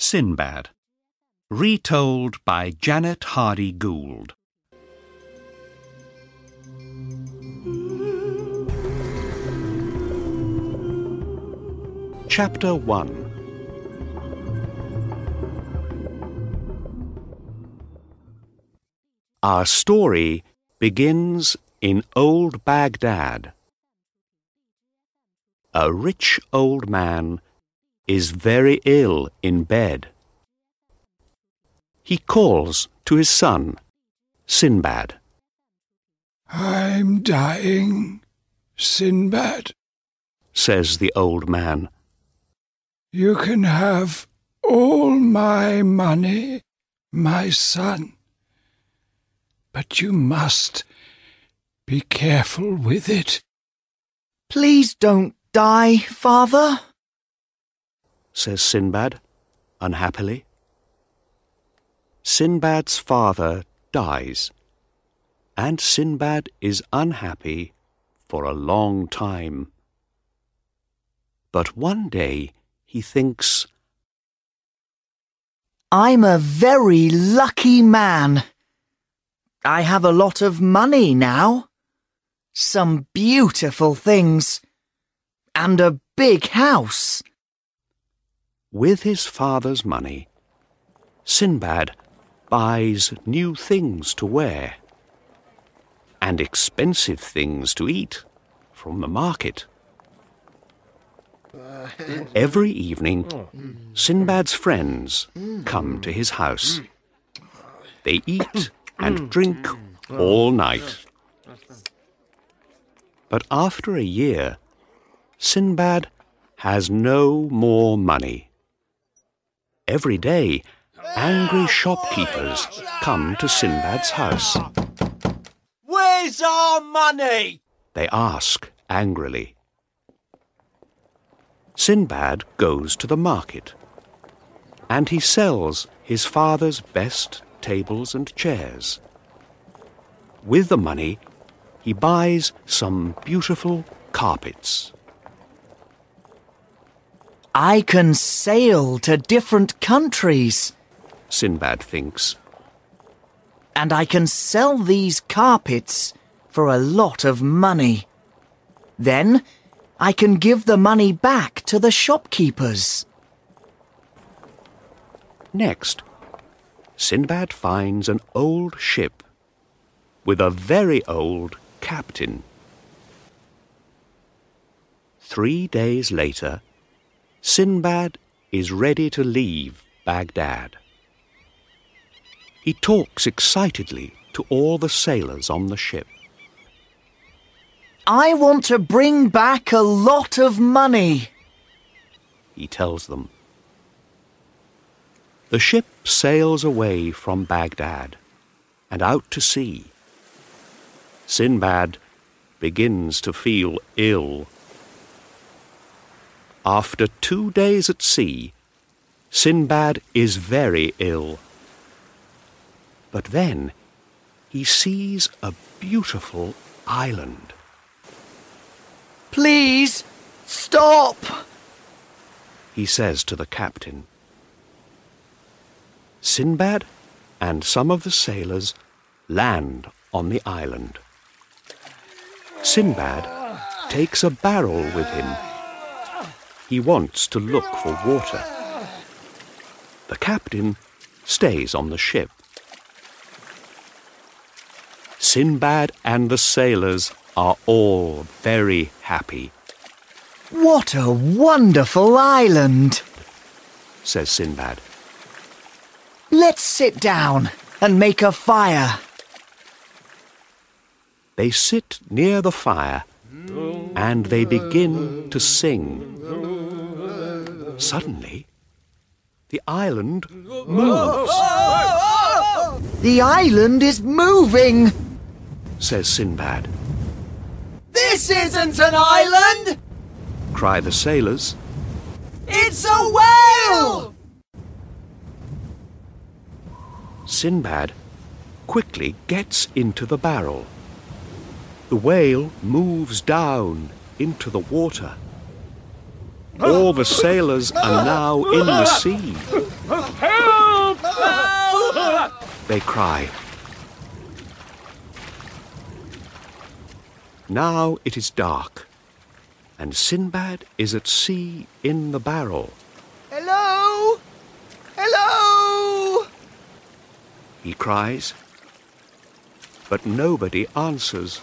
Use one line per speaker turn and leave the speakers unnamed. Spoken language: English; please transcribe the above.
Sinbad. Retold by Janet Hardy Gould. Chapter 1 Our story begins in old Baghdad. A rich old man is very ill in bed. He calls to his son, Sinbad.
I'm dying, Sinbad.
says the old man.
You can have all my money, my son. But you must be careful with it.
Please don't die, father.
Says Sinbad, unhappily. Sinbad's father dies, and Sinbad is unhappy for a long time. But one day he thinks,
I'm a very lucky man. I have a lot of money now. Some beautiful things. And a big house.
With his father's money, Sinbad buys new things to wear and expensive things to eat from the market. Every evening, Sinbad's friends come to his house. They eat and drink all night. But after a year, Sinbad has no more money. Every day, angry shopkeepers come to Sinbad's house.
Where's our money?
They ask angrily. Sinbad goes to the market and he sells his father's best tables and chairs. With the money, he buys some beautiful carpets.
I can sail to different countries.
Sinbad thinks.
And I can sell these carpets for a lot of money. Then I can give the money back to the shopkeepers.
Next, Sinbad finds an old ship with a very old captain. Three days later, Sinbad is ready to leave Baghdad. He talks excitedly to all the sailors on the ship.
I want to bring back a lot of money.
he tells them. The ship sails away from Baghdad and out to sea. Sinbad begins to feel ill. After two days at sea, Sinbad is very ill. But then he sees a beautiful island.
Please, stop!
he says to the captain. Sinbad and some of the sailors land on the island. Sinbad takes a barrel with him. He wants to look for water. The captain stays on the ship. Sinbad and the sailors are all very happy,
What a wonderful island!
says Sinbad.
Let's sit down and make a fire.
They sit near the fire and they begin to sing. Suddenly, the island moves,
The island is moving!
says Sinbad.
This isn't an island!
Cry the sailors.
It's a whale!
Sinbad quickly gets into the barrel. The whale moves down into the water. All the sailors are now in the sea.
Help! Help!
They cry. Now it is dark, and Sinbad is at sea in the barrel.
Hello? Hello?
He cries, but nobody answers.